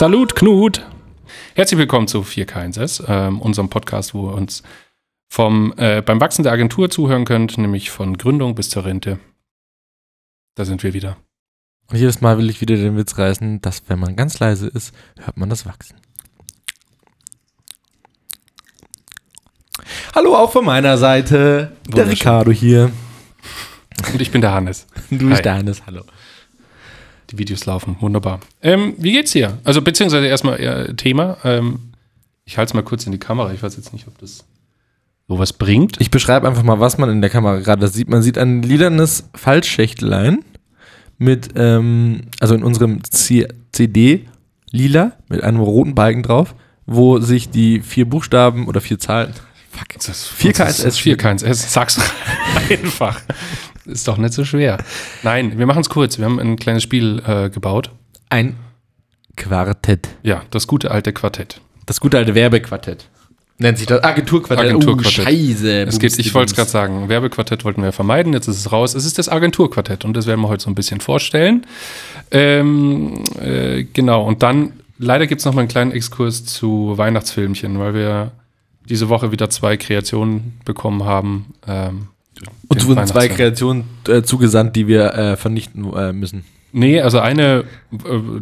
Salut, Knut! Herzlich willkommen zu 4K1S, ähm, unserem Podcast, wo ihr uns vom, äh, beim Wachsen der Agentur zuhören könnt, nämlich von Gründung bis zur Rente. Da sind wir wieder. Und jedes Mal will ich wieder den Witz reißen, dass wenn man ganz leise ist, hört man das Wachsen. Hallo auch von meiner Seite. Der. Ricardo hier. Und ich bin der Hannes. Du Hi. bist deines. Hallo. Die Videos laufen, wunderbar. Ähm, wie geht's dir? Also beziehungsweise erstmal äh, Thema. Ähm, ich halte es mal kurz in die Kamera. Ich weiß jetzt nicht, ob das sowas bringt. Ich beschreibe einfach mal, was man in der Kamera gerade sieht. Man sieht ein lilanes Faltschächtlein mit, ähm, also in unserem C CD lila mit einem roten Balken drauf, wo sich die vier Buchstaben oder vier Zahlen. Fuck. Das ist 4K1S. 4K1S. Sag's einfach. Ist doch nicht so schwer. Nein, wir machen es kurz. Wir haben ein kleines Spiel äh, gebaut. Ein Quartett. Ja, das gute alte Quartett. Das gute alte Werbequartett. Nennt sich das Agenturquartett. Agenturquartett. Oh, scheiße. Es geht, ich wollte es gerade sagen, Werbequartett wollten wir vermeiden, jetzt ist es raus. Es ist das Agenturquartett und das werden wir heute so ein bisschen vorstellen. Ähm, äh, genau, und dann leider gibt es noch mal einen kleinen Exkurs zu Weihnachtsfilmchen, weil wir diese Woche wieder zwei Kreationen bekommen haben. Ähm, Uns den wurden zwei. Kreationen äh, zugesandt, die wir äh, vernichten äh, müssen. Nee, also eine, äh,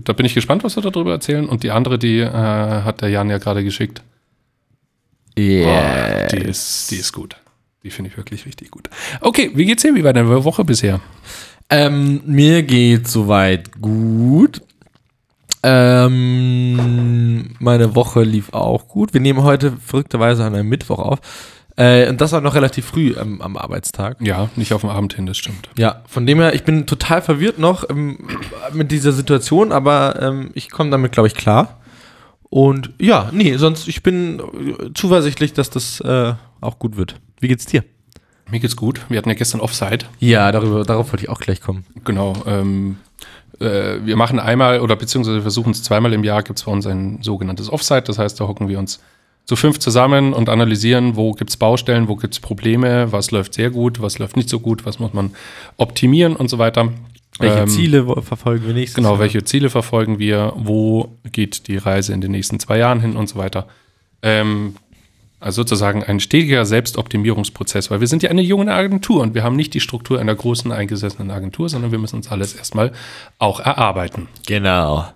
da bin ich gespannt, was wir darüber erzählen. Und die andere, die äh, hat der Jan ja gerade geschickt. Boah, die, ist, die ist gut. Die finde ich wirklich richtig gut. Okay, wie geht's dir? Wie war deine Woche bisher? Ähm, mir geht soweit gut. Ähm, meine Woche lief auch gut. Wir nehmen heute verrückterweise an einem Mittwoch auf. Äh, und das war noch relativ früh am, am Arbeitstag. Ja, nicht auf dem Abend hin, das stimmt. Ja, von dem her, ich bin total verwirrt noch ähm, mit dieser Situation, aber ähm, ich komme damit, glaube ich, klar. Und ja, nee, sonst, ich bin äh, zuversichtlich, dass das äh, auch gut wird. Wie geht's dir? Mir geht's gut. Wir hatten ja gestern Offside. Ja, darüber, darauf wollte ich auch gleich kommen. Genau. Ähm, äh, wir machen einmal oder beziehungsweise versuchen es zweimal im Jahr, gibt es bei uns ein sogenanntes Offside. Das heißt, da hocken wir uns zu fünf zusammen und analysieren, wo gibt es Baustellen, wo gibt es Probleme, was läuft sehr gut, was läuft nicht so gut, was muss man optimieren und so weiter. Welche Ähm, Ziele verfolgen wir nächstes Genau, Jahr? welche Ziele verfolgen wir, wo geht die Reise in den nächsten zwei Jahren hin und so weiter. Ähm, also sozusagen ein stetiger Selbstoptimierungsprozess, weil wir sind ja eine junge Agentur und wir haben nicht die Struktur einer großen eingesessenen Agentur, sondern wir müssen uns alles erstmal auch erarbeiten. Genau.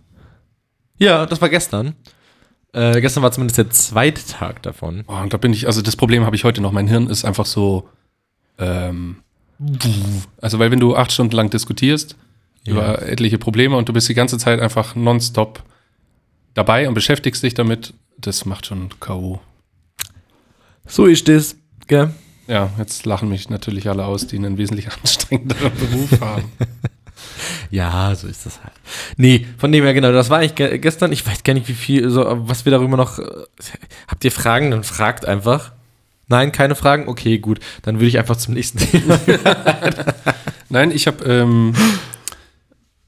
Ja, das war gestern. Äh, gestern war zumindest der zweite Tag davon. Oh, und da bin ich, also das Problem habe ich heute noch, mein Hirn ist einfach so, ähm, also weil wenn du acht Stunden lang diskutierst Ja. über etliche Probleme und du bist die ganze Zeit einfach nonstop dabei und beschäftigst dich damit, das macht schon K.O. So ist es. Gell? Ja, jetzt lachen mich natürlich alle aus, die einen wesentlich anstrengenderen Beruf haben. Ja, so ist das halt. Nee, von dem her, genau, das war eigentlich ge gestern. Ich weiß gar nicht, wie viel, so, was wir darüber noch. Äh, habt ihr Fragen? Dann fragt einfach. Nein, keine Fragen? Okay, gut. Dann würde ich einfach zum nächsten Thema. Nein, ich habe ähm,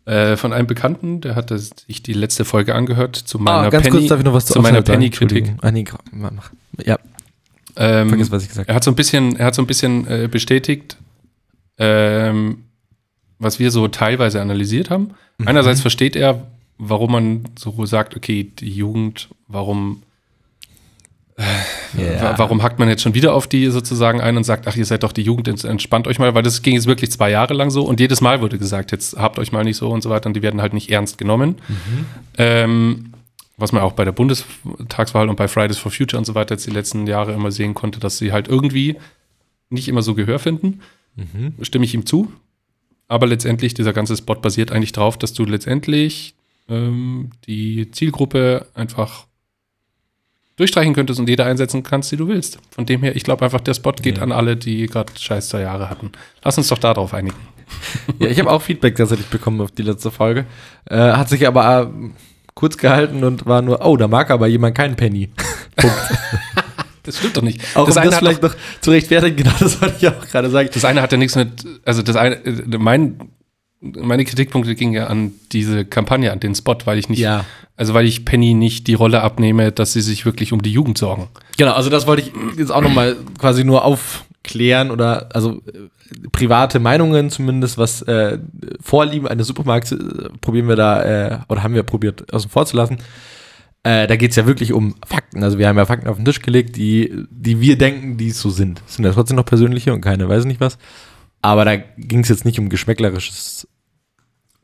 äh, von einem Bekannten, der hatte sich die letzte Folge angehört zu meiner Ah, ganz Penny, kurz darf ich noch was zu meiner? Penny-Kritik. Ah, nee, mach-. Ja, Ähm, vergiss, was ich gesagt Er hat so ein bisschen, er hat so ein bisschen äh, bestätigt, ähm, was wir so teilweise analysiert haben. Mhm. Einerseits versteht er, warum man so sagt, okay, die Jugend, warum, habe. wa- warum hackt man jetzt schon wieder auf die sozusagen ein und sagt, ach, ihr seid doch die Jugend, ents- entspannt euch mal, weil das ging jetzt wirklich zwei Jahre lang so und jedes Mal wurde gesagt, jetzt habt euch mal nicht so und so weiter und die werden halt nicht ernst genommen. Ähm, was man auch bei der Bundestagswahl und bei Fridays for Future und so weiter jetzt die letzten Jahre immer sehen konnte, dass sie halt irgendwie nicht immer so Gehör finden. Mhm. Stimme ich ihm zu. Aber letztendlich, dieser ganze Spot basiert eigentlich darauf, dass du letztendlich ähm, die Zielgruppe einfach durchstreichen könntest und jeder einsetzen kannst, die du willst. Von dem her, ich glaube einfach, der Spot geht Ja. an alle, die gerade scheiß zwei Jahre hatten. Lass uns doch darauf einigen. Ja, ich habe auch Feedback tatsächlich bekommen auf die letzte Folge. Äh, hat sich aber äh, kurz gehalten und war nur, oh, da mag aber jemand keinen Penny. Das stimmt doch nicht. Auch das, um eine das vielleicht noch zu rechtfertigen, genau das wollte ich auch gerade sagen. Das eine hat ja nichts mit, also das eine, mein, meine Kritikpunkte gingen ja an diese Kampagne, an den Spot, weil ich nicht, Ja. also weil ich Penny nicht die Rolle abnehme, dass sie sich wirklich um die Jugend sorgen. Genau, also das wollte ich jetzt auch nochmal quasi nur auf, klären oder also äh, private Meinungen zumindest, was äh, Vorlieben eines Supermarkts äh, probieren wir da äh, oder haben wir probiert außen vor zu lassen. Äh, da geht es ja wirklich um Fakten. Also wir haben ja Fakten auf den Tisch gelegt, die, die wir denken, die so sind. Es sind ja trotzdem noch persönliche und keine, weiß nicht was. Aber da ging es jetzt nicht um geschmäcklerisches.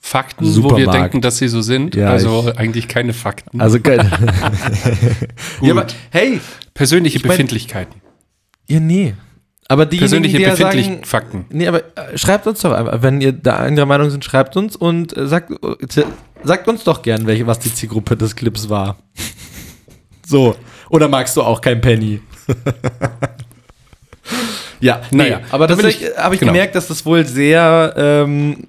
Fakten, wo wir Supermarkt. denken, dass sie so sind. Ja, also eigentlich keine Fakten. Also geil. ja, aber hey, Persönliche ich mein- Befindlichkeiten. ja, nee. Aber die Persönliche die ja befindliche sagen, Fakten. Nee, aber äh, schreibt uns doch einfach, wenn ihr da anderer Meinung sind, schreibt uns und äh, sagt, äh, sagt uns doch gern, welche, was die Zielgruppe des Clips war. so. Oder magst du auch kein Penny? ja, naja. Nee, aber da will tatsächlich habe ich genau. gemerkt, dass das wohl sehr ähm,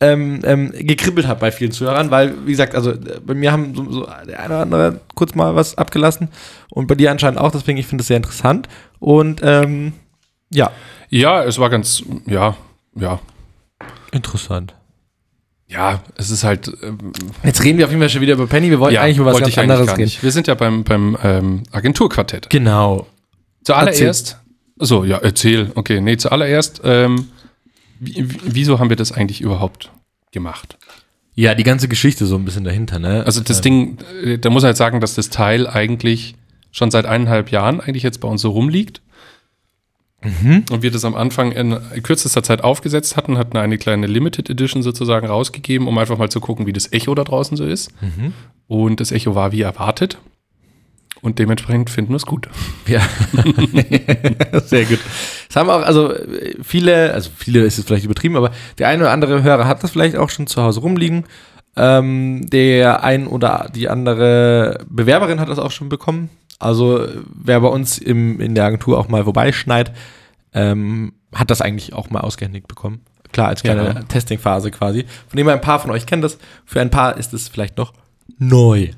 ähm, ähm, gekribbelt hat bei vielen Zuhörern, weil, wie gesagt, also äh, bei mir haben so, so der eine oder andere kurz mal was abgelassen und bei dir anscheinend auch, deswegen ich finde es sehr interessant und ähm, ja, Ja, es war ganz, ja, ja. interessant. Ja, es ist halt. Ähm, Jetzt reden wir auf jeden Fall schon wieder über Penny. Wir wollten ja, eigentlich über was wollte ganz anderes reden. Wir sind ja beim, beim ähm, Agenturquartett. Genau. Zuallererst. So, ja, erzähl. Okay, nee, zuallererst. Ähm, wie, wie- wieso haben wir das eigentlich überhaupt gemacht? Ja, die ganze Geschichte so ein bisschen dahinter, ne? Also das Ding, äh, da muss man halt sagen, dass das Teil eigentlich schon seit eineinhalb Jahren eigentlich jetzt bei uns so rumliegt. Und wir das am Anfang in kürzester Zeit aufgesetzt hatten, hatten eine kleine Limited Edition sozusagen rausgegeben, um einfach mal zu gucken, wie das Echo da draußen so ist. Und das Echo war wie erwartet. Und dementsprechend finden wir es gut. Ja. Sehr gut. Das haben auch, also viele, also viele ist es vielleicht übertrieben, aber der eine oder andere Hörer hat das vielleicht auch schon zu Hause rumliegen. Ähm, der ein oder die andere Bewerberin hat das auch schon bekommen. Also wer bei uns im, in der Agentur auch mal vorbeischneit, ähm, hat das eigentlich auch mal ausgehändigt bekommen. Klar, als kleine Ja. Testingphase quasi. Von dem ein paar von euch kennen das. Für ein paar ist es vielleicht noch neu.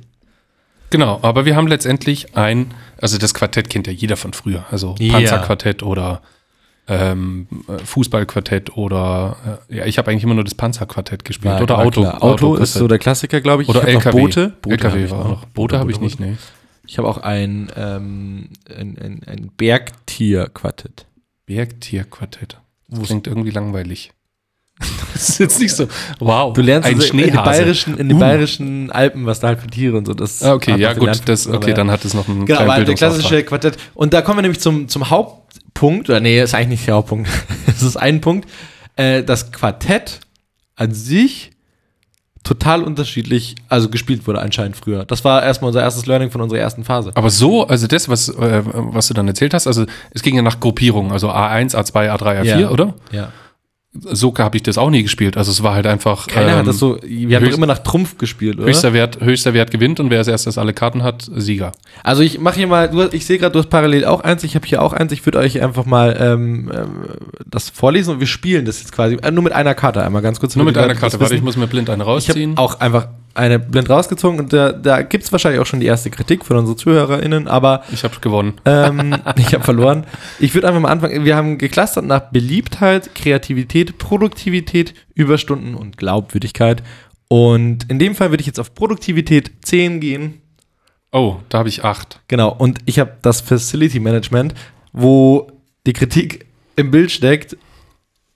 Genau, aber wir haben letztendlich ein, also das Quartett kennt ja jeder von früher, also Ja. Panzerquartett oder ähm, äh, Fußballquartett oder äh, ja, ich habe eigentlich immer nur das Panzerquartett gespielt War- oder Auto. Auto ist so der Klassiker, glaube ich. oder Ich LKW. Boote. Boote LKW war noch. auch noch. Boote habe ich nicht, nee. Ich habe auch ein, ähm, ein, ein, ein Bergtier-Quartett. Bergtierquartett. Das klingt irgendwie langweilig. das ist jetzt nicht so, wow, Du lernst ein also in, den bayerischen, in den Uh. bayerischen Alpen, was da halt für Tiere und so. Das Ah, okay, ja gut, das, okay, dann hat es noch einen Genau, kleinen aber der klassische Quartett. Und da kommen wir nämlich zum, zum Hauptpunkt, oder nee, ist eigentlich nicht der Hauptpunkt. Es ist ein Punkt. Äh, das Quartett an sich total unterschiedlich, also gespielt wurde anscheinend früher. Das war erstmal unser erstes Learning von unserer ersten Phase. Aber so, also das, was, äh, was du dann erzählt hast, also es ging ja nach Gruppierungen, also A1, A2, A3, A4, Ja. oder? Ja. So habe ich das auch nie gespielt. Also es war halt einfach. Keiner ähm, hat das so, wir haben doch immer nach Trumpf gespielt, oder? Höchster Wert, höchster Wert gewinnt und wer als erstes alle Karten hat, Sieger. Also ich mache hier mal, du, ich sehe gerade, du hast parallel auch eins, ich habe hier auch eins, ich würde euch einfach mal ähm, ähm, das vorlesen und wir spielen das jetzt quasi, äh, nur mit einer Karte einmal ganz kurz. Nur mit einer Karte. Warte, ich muss mir blind eine Ich habe rausziehen. auch einfach eine blind rausgezogen und da, da gibt es wahrscheinlich auch schon die erste Kritik von unseren ZuhörerInnen, aber Ich habe gewonnen. ähm, ich habe verloren. Ich würde einfach mal anfangen. Wir haben geclustert nach Beliebtheit, Kreativität, Produktivität, Überstunden und Glaubwürdigkeit. Und in dem Fall würde ich jetzt auf Produktivität 10 gehen. Oh, da habe ich acht. Genau. Und ich habe das Facility Management, wo die Kritik im Bild steckt.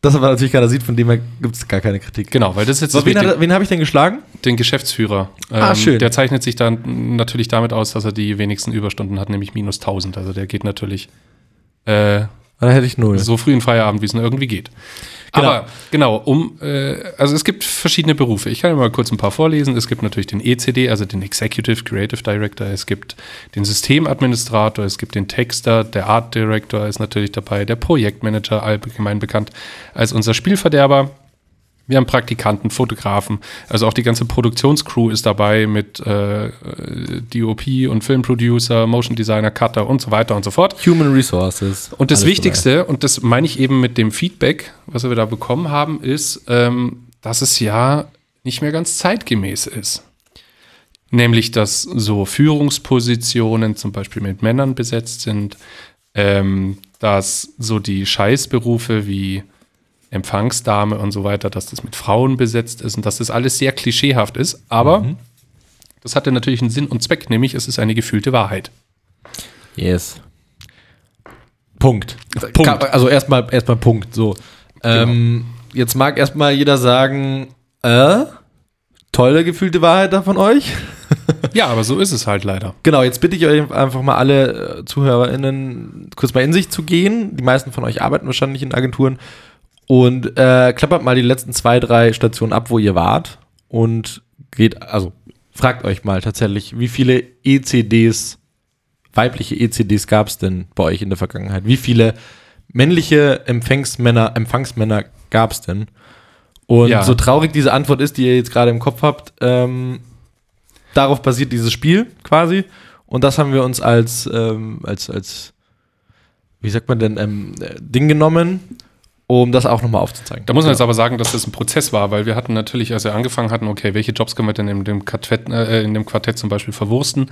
Das aber natürlich keiner sieht, von dem her gibt es gar keine Kritik. Genau, weil das ist jetzt So, das wen hat- wen habe ich denn geschlagen? den Geschäftsführer. Ähm, Ah, schön. Der zeichnet sich dann natürlich damit aus, dass er die wenigsten Überstunden hat, nämlich minus 1000. Also der geht natürlich äh, Da hätte ich null. so früh in Feierabend, wie es nur irgendwie geht. Genau. Aber genau, um, äh, also es gibt verschiedene Berufe. Ich kann mal kurz ein paar vorlesen. Es gibt natürlich den ECD, also den Executive Creative Director. Es gibt den Systemadministrator, es gibt den Texter, der Art Director ist natürlich dabei, der Projektmanager, allgemein bekannt als unser Spielverderber. Wir haben Praktikanten, Fotografen, also auch die ganze Produktionscrew ist dabei mit äh, DOP und Filmproducer, Motion Designer, Cutter und so weiter und so fort. Human Resources. Und das Wichtigste, und das meine ich eben mit dem Feedback, was wir da bekommen haben, ist, ähm, dass es ja nicht mehr ganz zeitgemäß ist. Nämlich, dass so Führungspositionen zum Beispiel mit Männern besetzt sind, ähm, dass so die Scheißberufe wie Empfangsdame und so weiter, dass das mit Frauen besetzt ist und dass das alles sehr klischeehaft ist. Aber das hatte natürlich einen Sinn und Zweck, nämlich es ist eine gefühlte Wahrheit. Yes. Punkt. Punkt. Also erstmal erstmal Punkt. So. Ähm, jetzt mag erstmal jeder sagen, äh, tolle gefühlte Wahrheit da von euch. Ja, aber so ist es halt leider. Genau, jetzt bitte ich euch einfach mal alle äh, ZuhörerInnen kurz mal in sich zu gehen. Die meisten von euch arbeiten wahrscheinlich in Agenturen. Und äh, klappert mal die letzten zwei, drei Stationen ab, wo ihr wart. Und geht, also fragt euch mal tatsächlich, wie viele ECDs, weibliche ECDs gab es denn bei euch in der Vergangenheit? Wie viele männliche Empfangsmänner, Empfangsmänner gab es denn? Und Ja. so traurig diese Antwort ist, die ihr jetzt gerade im Kopf habt, ähm, darauf basiert dieses Spiel quasi. Und das haben wir uns als, ähm, als, als, wie sagt man denn, ähm, äh, Ding genommen, um das auch nochmal aufzuzeigen. Da muss man jetzt aber sagen, dass das ein Prozess war, weil wir hatten natürlich, als wir angefangen hatten, okay, welche Jobs können wir denn in dem Quartett, äh, in dem Quartett zum Beispiel verwursten?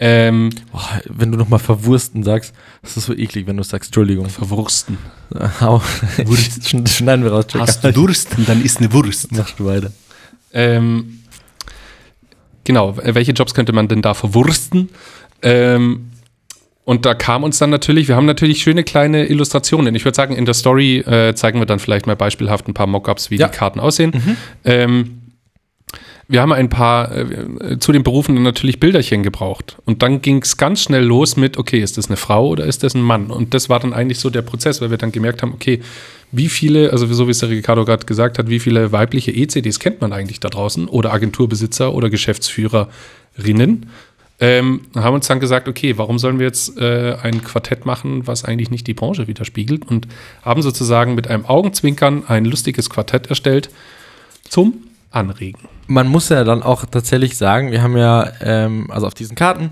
Ähm, Boah, wenn du nochmal verwursten sagst, das ist so eklig, wenn du sagst, Entschuldigung. verwursten. Hau. Schneiden wir raus, Jack. Durst, dann ist eine Wurst. Machst du weiter. Ähm, genau, welche Jobs könnte man denn da verwursten? Ähm, und da kam uns dann natürlich, wir haben natürlich schöne kleine Illustrationen. Ich würde sagen, in der Story äh, zeigen wir dann vielleicht mal beispielhaft ein paar Mockups, wie Ja. die Karten aussehen. Ähm, wir haben ein paar äh, zu den Berufen dann natürlich Bilderchen gebraucht. Und dann ging es ganz schnell los mit, okay, ist das eine Frau oder ist das ein Mann? Und das war dann eigentlich so der Prozess, weil wir dann gemerkt haben, okay, wie viele, also so wie es der Ricardo gerade gesagt hat, wie viele weibliche ECDs kennt man eigentlich da draußen oder Agenturbesitzer oder Geschäftsführerinnen? Ähm, haben uns dann gesagt, okay, warum sollen wir jetzt äh, ein Quartett machen, was eigentlich nicht die Branche widerspiegelt? Und haben sozusagen mit einem Augenzwinkern ein lustiges Quartett erstellt zum Anregen. Man muss ja dann auch tatsächlich sagen, wir haben ja, ähm, also auf diesen Karten,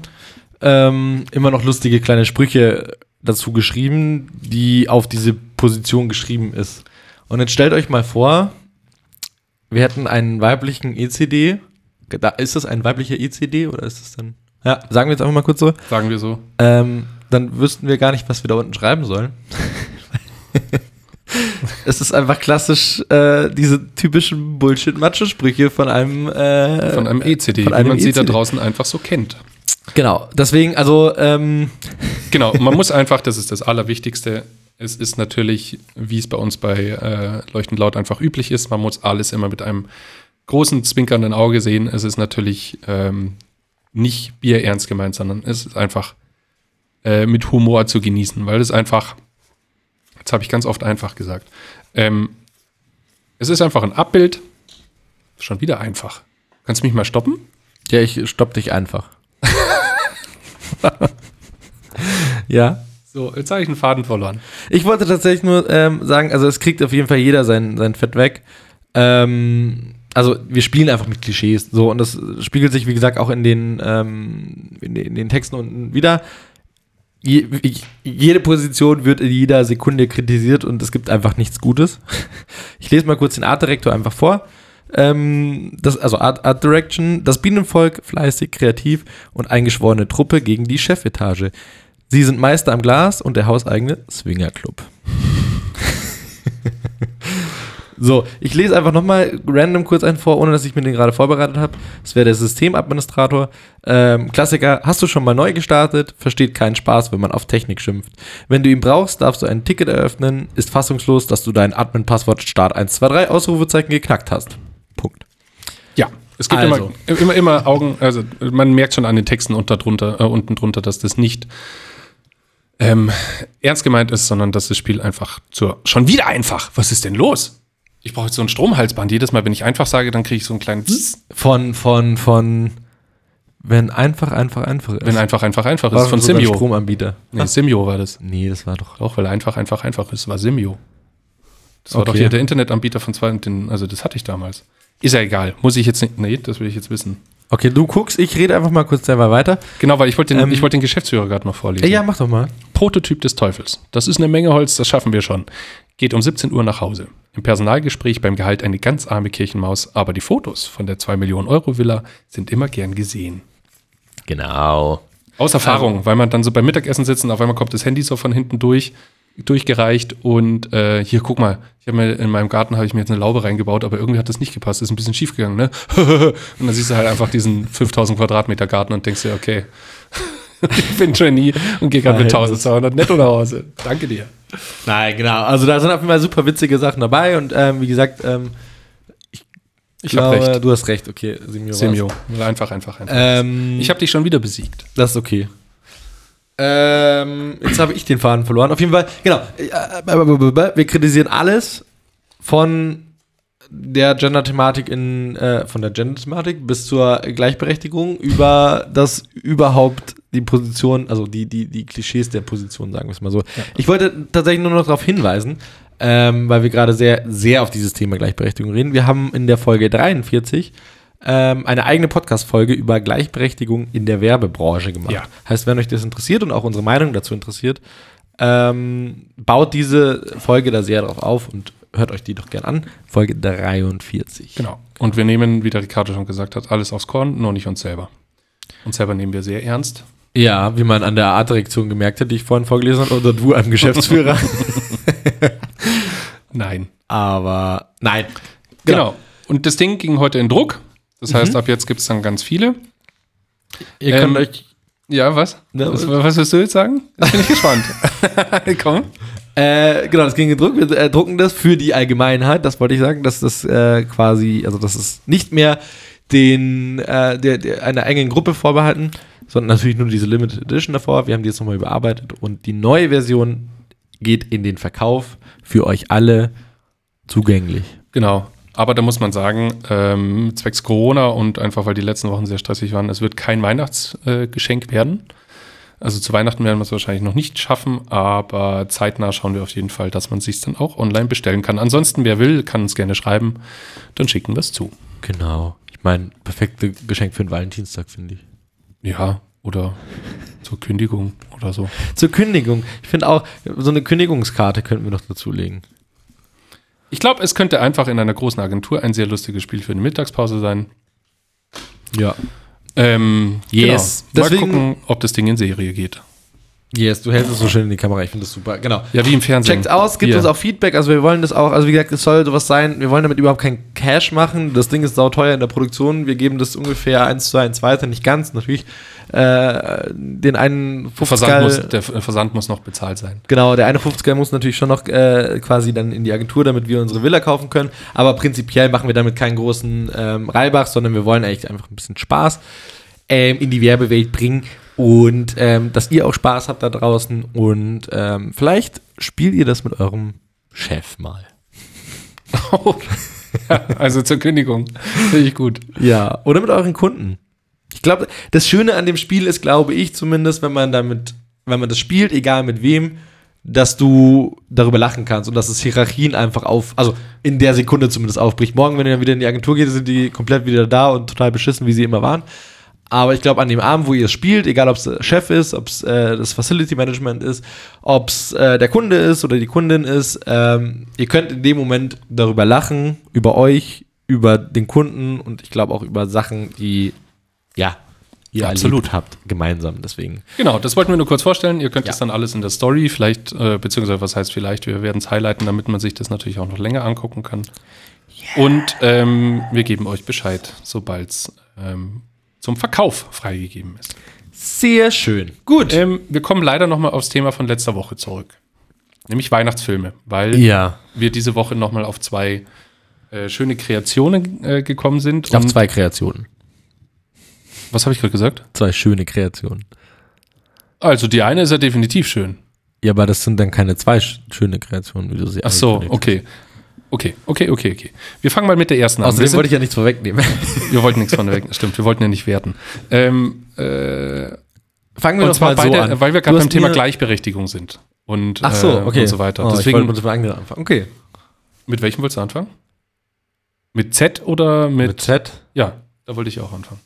ähm, immer noch lustige kleine Sprüche dazu geschrieben, die auf diese Position geschrieben ist. Und jetzt stellt euch mal vor, wir hätten einen weiblichen ECD. Da, ist das ein weiblicher ECD oder ist es dann? Ja, sagen wir jetzt einfach mal kurz so. Sagen wir so. Ähm, dann wüssten wir gar nicht, was wir da unten schreiben sollen. es ist einfach klassisch äh, diese typischen Bullshit-Macho-Sprüche von einem äh, Von einem ECD, von wie einem man sie da ECD. draußen einfach so kennt. Genau, deswegen, also ähm, Genau, man muss einfach, das ist das Allerwichtigste, es ist natürlich, wie es bei uns bei äh, Leuchtend Laut einfach üblich ist, man muss alles immer mit einem großen, zwinkernden Auge sehen. Es ist natürlich ähm, nicht bierernst gemeint, sondern es ist einfach äh, mit Humor zu genießen, weil es einfach, jetzt habe ich ganz oft einfach gesagt, ähm, es ist einfach ein Abbild, schon wieder einfach. Kannst du mich mal stoppen? ja, ich stopp dich einfach. ja. So, jetzt habe ich einen Faden verloren. Ich wollte tatsächlich nur ähm, sagen, also es kriegt auf jeden Fall jeder sein, sein Fett weg. Ähm, also wir spielen einfach mit Klischees. So, und das spiegelt sich, wie gesagt, auch in den, ähm, in in den Texten unten wieder. Je, jede Position wird in jeder Sekunde kritisiert und es gibt einfach nichts Gutes. Ich lese mal kurz den Art Director einfach vor. Ähm, das, also Art, Art Direction, das Bienenvolk, fleißig, kreativ und eingeschworene Truppe gegen die Chefetage. Sie sind Meister am Glas und der hauseigene Swingerclub. so, ich lese einfach nochmal random kurz einen vor, ohne dass ich mir den gerade vorbereitet habe. Das wäre der Systemadministrator. Ähm, Klassiker, hast du schon mal neu gestartet? Versteht keinen Spaß, wenn man auf Technik schimpft. Wenn du ihn brauchst, darfst du ein Ticket eröffnen. Ist fassungslos, dass du dein Admin-Passwort Start 123 Ausrufezeichen geknackt hast. Punkt. Ja, es gibt Also. immer, immer, immer Augen, also man merkt schon an den Texten unter drunter, äh, unten drunter, dass das nicht ähm, ernst gemeint ist, sondern dass das Spiel einfach zur. Schon wieder einfach! Was ist denn los? Ich brauche jetzt so ein Stromhalsband. Jedes Mal, wenn ich einfach sage, dann kriege ich so einen kleinen Zzz, Von, von, von, wenn einfach, einfach, einfach ist. wenn einfach, einfach, einfach War ist. Von Simio. Stromanbieter. Nee, Simio war das. Nee, das war doch. Auch weil einfach, einfach, einfach ist, war Simio. Das war doch hier der Internetanbieter von zwei, den, also das hatte ich damals. Ist ja egal. Muss ich jetzt nicht, nee, das will ich jetzt wissen. Okay, du guckst, ich rede einfach mal kurz selber weiter. Genau, weil ich wollte den, Ähm, ich wollte den Geschäftsführer gerade noch vorlesen. Ja, mach doch mal. Prototyp des Teufels. Das ist eine Menge Holz, das schaffen wir schon. Geht um 17 Uhr nach Hause. Im Personalgespräch beim Gehalt eine ganz arme Kirchenmaus, aber die Fotos von der 2 Millionen Euro Villa sind immer gern gesehen. Genau. Aus Erfahrung, weil man dann so beim Mittagessen sitzt und auf einmal kommt das Handy so von hinten durch, durchgereicht und äh, hier, guck mal, ich habe mir in meinem Garten habe ich mir jetzt eine Laube reingebaut, aber irgendwie hat das nicht gepasst, ist ein bisschen schief gegangen, ne? und dann siehst du halt einfach diesen 5000 Quadratmeter Garten und denkst dir, okay, ich bin Trainee und gehe gerade mit Verhältnis. 1200 netto nach Hause. Danke dir. Nein, genau. Also da sind auf jeden Fall super witzige Sachen dabei und ähm, wie gesagt, ähm, Ich glaube, habe recht. du hast recht, okay, Simio. Semio. Einfach, einfach, einfach. Ähm, ich habe dich schon wieder besiegt. Das ist okay. Ähm, jetzt habe ich den Faden verloren. Auf jeden Fall, genau. Äh, Wir kritisieren alles von der Gender-Thematik in, äh, von der Gender-Thematik bis zur Gleichberechtigung über das überhaupt die Position, also die, die, die Klischees der Position, sagen wir es mal so. Ich wollte tatsächlich nur noch darauf hinweisen, ähm, weil wir gerade sehr, sehr auf dieses Thema Gleichberechtigung reden. Wir haben in der Folge 43 ähm, eine eigene Podcast-Folge über Gleichberechtigung in der Werbebranche gemacht. Ja. Heißt, wenn euch das interessiert und auch unsere Meinung dazu interessiert, ähm, baut diese Folge da sehr drauf auf und hört euch die doch gern an. Folge 43. Genau. Und wir nehmen, wie der Ricardo schon gesagt hat, alles aufs Korn, nur nicht uns selber. Uns selber nehmen wir sehr ernst. Ja, wie man an der Artdirektion gemerkt hat, die ich vorhin vorgelesen habe, oder du einem Geschäftsführer. Nein. Aber nein. Genau. Und das Ding ging heute in Druck. Das heißt, ab jetzt gibt es dann ganz viele. Ihr könnt Ähm, euch. Ja, was? Ne, was? Was wirst du jetzt sagen? Jetzt bin ich gespannt. Komm. Äh, genau, das ging gedruckt. Wir äh, drucken das für die Allgemeinheit. Das wollte ich sagen, dass das äh, quasi, also das ist nicht mehr den, äh, der, der, einer engen Gruppe vorbehalten, sondern natürlich nur diese Limited Edition davor. Wir haben die jetzt nochmal überarbeitet und die neue Version geht in den Verkauf für euch alle zugänglich. Genau. Aber da muss man sagen, ähm, zwecks Corona und einfach weil die letzten Wochen sehr stressig waren, es wird kein Weihnachtsgeschenk äh, werden. Also zu Weihnachten werden wir es wahrscheinlich noch nicht schaffen, aber zeitnah schauen wir auf jeden Fall, dass man sich dann auch online bestellen kann. Ansonsten, wer will, kann uns gerne schreiben, dann schicken wir es zu. Genau. Ich meine, perfekte Geschenk für den Valentinstag, finde ich. Ja, oder zur Kündigung oder so. Zur Kündigung. Ich finde auch, so eine Kündigungskarte könnten wir noch dazulegen. Ich glaube, es könnte einfach in einer großen Agentur ein sehr lustiges Spiel für eine Mittagspause sein. Ja. Ähm, Yes. Genau. Mal Deswegen- gucken, ob das Ding in Serie geht. Yes, du hältst es so schön in die Kamera. Ich finde das super. Genau. Ja, wie im Fernsehen. Checkt aus, gibt Hier. uns auch Feedback. Also wir wollen das auch, also wie gesagt, es soll sowas sein, wir wollen damit überhaupt kein Cash machen. Das Ding ist sauteuer in der Produktion. Wir geben das ungefähr eins zu eins weiter, nicht ganz, natürlich. Äh, den einen Der Versand, muss, 50 der Versand muss noch bezahlt sein. Genau, der eine 50er muss natürlich schon noch äh, quasi dann in die Agentur, damit wir unsere Villa kaufen können. Aber prinzipiell machen wir damit keinen großen ähm, Reibach, sondern wir wollen eigentlich einfach ein bisschen Spaß ähm, in die Werbewelt bringen und ähm, dass ihr auch Spaß habt da draußen und ähm, vielleicht spielt ihr das mit eurem Chef mal. ja, also zur Kündigung. Finde ich gut. Ja, oder mit euren Kunden. Ich glaube, das Schöne an dem Spiel ist, glaube ich zumindest, wenn man damit, wenn man das spielt, egal mit wem, dass du darüber lachen kannst und dass es Hierarchien einfach auf, also in der Sekunde zumindest aufbricht. Morgen, wenn ihr dann wieder in die Agentur geht, sind die komplett wieder da und total beschissen, wie sie immer waren. Aber ich glaube, an dem Abend, wo ihr es spielt, egal ob es der Chef ist, ob es äh, das Facility Management ist, ob es äh, der Kunde ist oder die Kundin ist, ähm, ihr könnt in dem Moment darüber lachen, über euch, über den Kunden und ich glaube auch über Sachen, die, ja, ihr Absolut. habt, gemeinsam. Deswegen. Genau, das wollten wir nur kurz vorstellen. Ihr könnt Ja. das dann alles in der Story, vielleicht, äh, beziehungsweise was heißt vielleicht, wir werden es highlighten, damit man sich das natürlich auch noch länger angucken kann. Und ähm, wir geben euch Bescheid, sobald es ähm, zum Verkauf freigegeben ist. Sehr schön. Gut. Ähm, wir kommen leider nochmal aufs Thema von letzter Woche zurück. Nämlich Weihnachtsfilme, weil ja. wir diese Woche nochmal auf zwei äh, schöne Kreationen äh, gekommen sind. Und- zwei Kreationen. Was habe ich gerade gesagt? Zwei schöne Kreationen. Also die eine ist ja definitiv schön. Ja, aber das sind dann keine zwei sch schöne Kreationen, wie du sie Ach so, okay. Okay, okay, okay, okay. Wir fangen mal mit der ersten an. Außerdem sind, wollte ich ja nichts vorwegnehmen. wir wollten nichts von der weg, stimmt. Wir wollten ja nicht werten. Ähm, äh, Fangen wir doch zwar mal so beide, an. weil wir gerade beim Thema Gleichberechtigung sind. Und, Ach so, äh, okay. und so weiter. Oh, ich Deswegen, wollte mit anderen anfangen. Okay. mit welchem wolltest du anfangen? Mit Z oder mit, Mit Z? Ja, da wollte ich auch anfangen.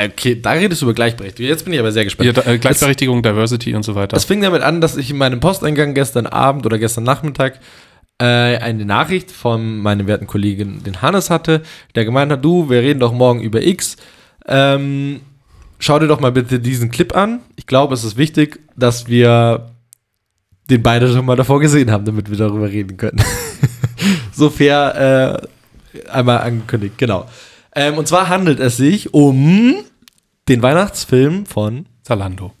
Okay, da redest du über Gleichberechtigung. Jetzt bin ich aber sehr gespannt. Ja, da, äh, Gleichberechtigung, Diversity und so weiter. Es fing damit an, dass ich in meinem Posteingang gestern Abend oder gestern Nachmittag äh, eine Nachricht von meinem werten Kollegen, den Hannes, hatte, der gemeint hat, du, wir reden doch morgen über X. Ähm, schau dir doch mal bitte diesen Clip an. Ich glaube, es ist wichtig, dass wir den beide schon mal davor gesehen haben, damit wir darüber reden können. so fair äh, einmal angekündigt, genau. Ähm, und zwar handelt es sich um den Weihnachtsfilm von Zalando.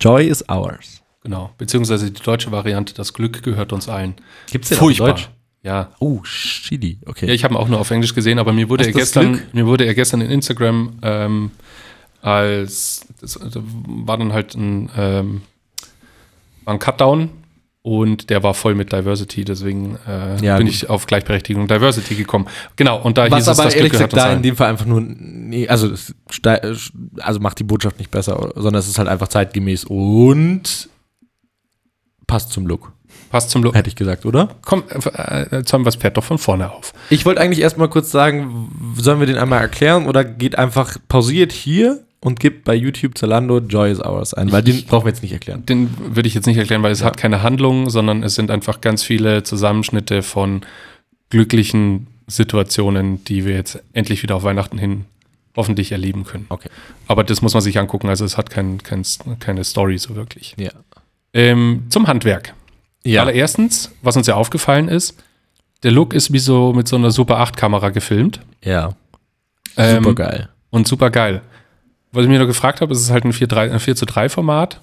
Joy is ours. Genau. Beziehungsweise die deutsche Variante, das Glück gehört uns allen. Gibt's den Furchtbar. auf Deutsch? Ja. Oh, shitty. Okay. Ja, ich habe ihn auch nur auf Englisch gesehen, aber mir wurde er gestern, Glück? mir wurde er gestern in Instagram ähm, als das, das war dann halt ein, ähm, war ein Cutdown und der war voll mit Diversity, deswegen äh, Ja, bin gut. ich auf Gleichberechtigung und Diversity gekommen. Genau, und da Was hieß es, aber das ehrlich Glück gesagt da in dem Fall einfach nur, nee, also, es also macht die Botschaft nicht besser, sondern es ist halt einfach zeitgemäß und passt zum Look, Passt zum Look. hätte ich gesagt, oder? Komm, äh, äh, zäumen wir das Pferd doch von vorne auf. Ich wollte eigentlich erstmal kurz sagen, sollen wir den einmal erklären oder geht einfach pausiert hier und gibt bei YouTube Zalando Joy is Ours ein, weil den brauchen wir jetzt nicht erklären. Den würde ich jetzt nicht erklären, weil es hat keine Handlung, sondern es sind einfach ganz viele Zusammenschnitte von glücklichen Situationen, die wir jetzt endlich wieder auf Weihnachten hin hoffentlich erleben können. Okay. Aber das muss man sich angucken, also es hat kein, kein, keine Story so wirklich. Ja. Ähm, zum Handwerk. Ja. Allererstens, was uns ja aufgefallen ist, der Look ist wie so mit so einer Super 8 Kamera gefilmt. Ja. Ähm, Super geil. Und super geil. Was ich mir nur gefragt habe, ist es ist halt ein 4, 3, ein 4 zu 3 Format.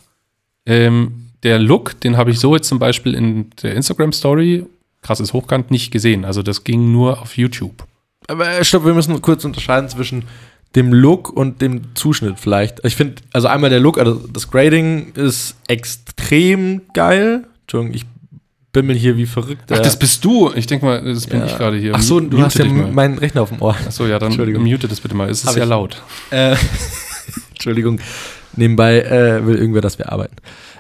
Ähm, der Look, den habe ich so jetzt zum Beispiel in der Instagram Story, krasses Hochkant, nicht gesehen. Also das ging nur auf YouTube. Aber äh, stopp, wir müssen kurz unterscheiden zwischen dem Look und dem Zuschnitt vielleicht. Ich finde, also einmal der Look, also das Grading ist extrem geil. Entschuldigung, ich bimmel hier wie verrückt. Ach, äh, das bist du. Ich denke mal, das bin ja. ich gerade hier. Ach so, du Mute hast ja meinen Rechner auf dem Ohr. Ach so, ja, dann mute das bitte mal. Es ist sehr ich. laut. Äh, Entschuldigung. Nebenbei äh, will irgendwer, dass wir arbeiten.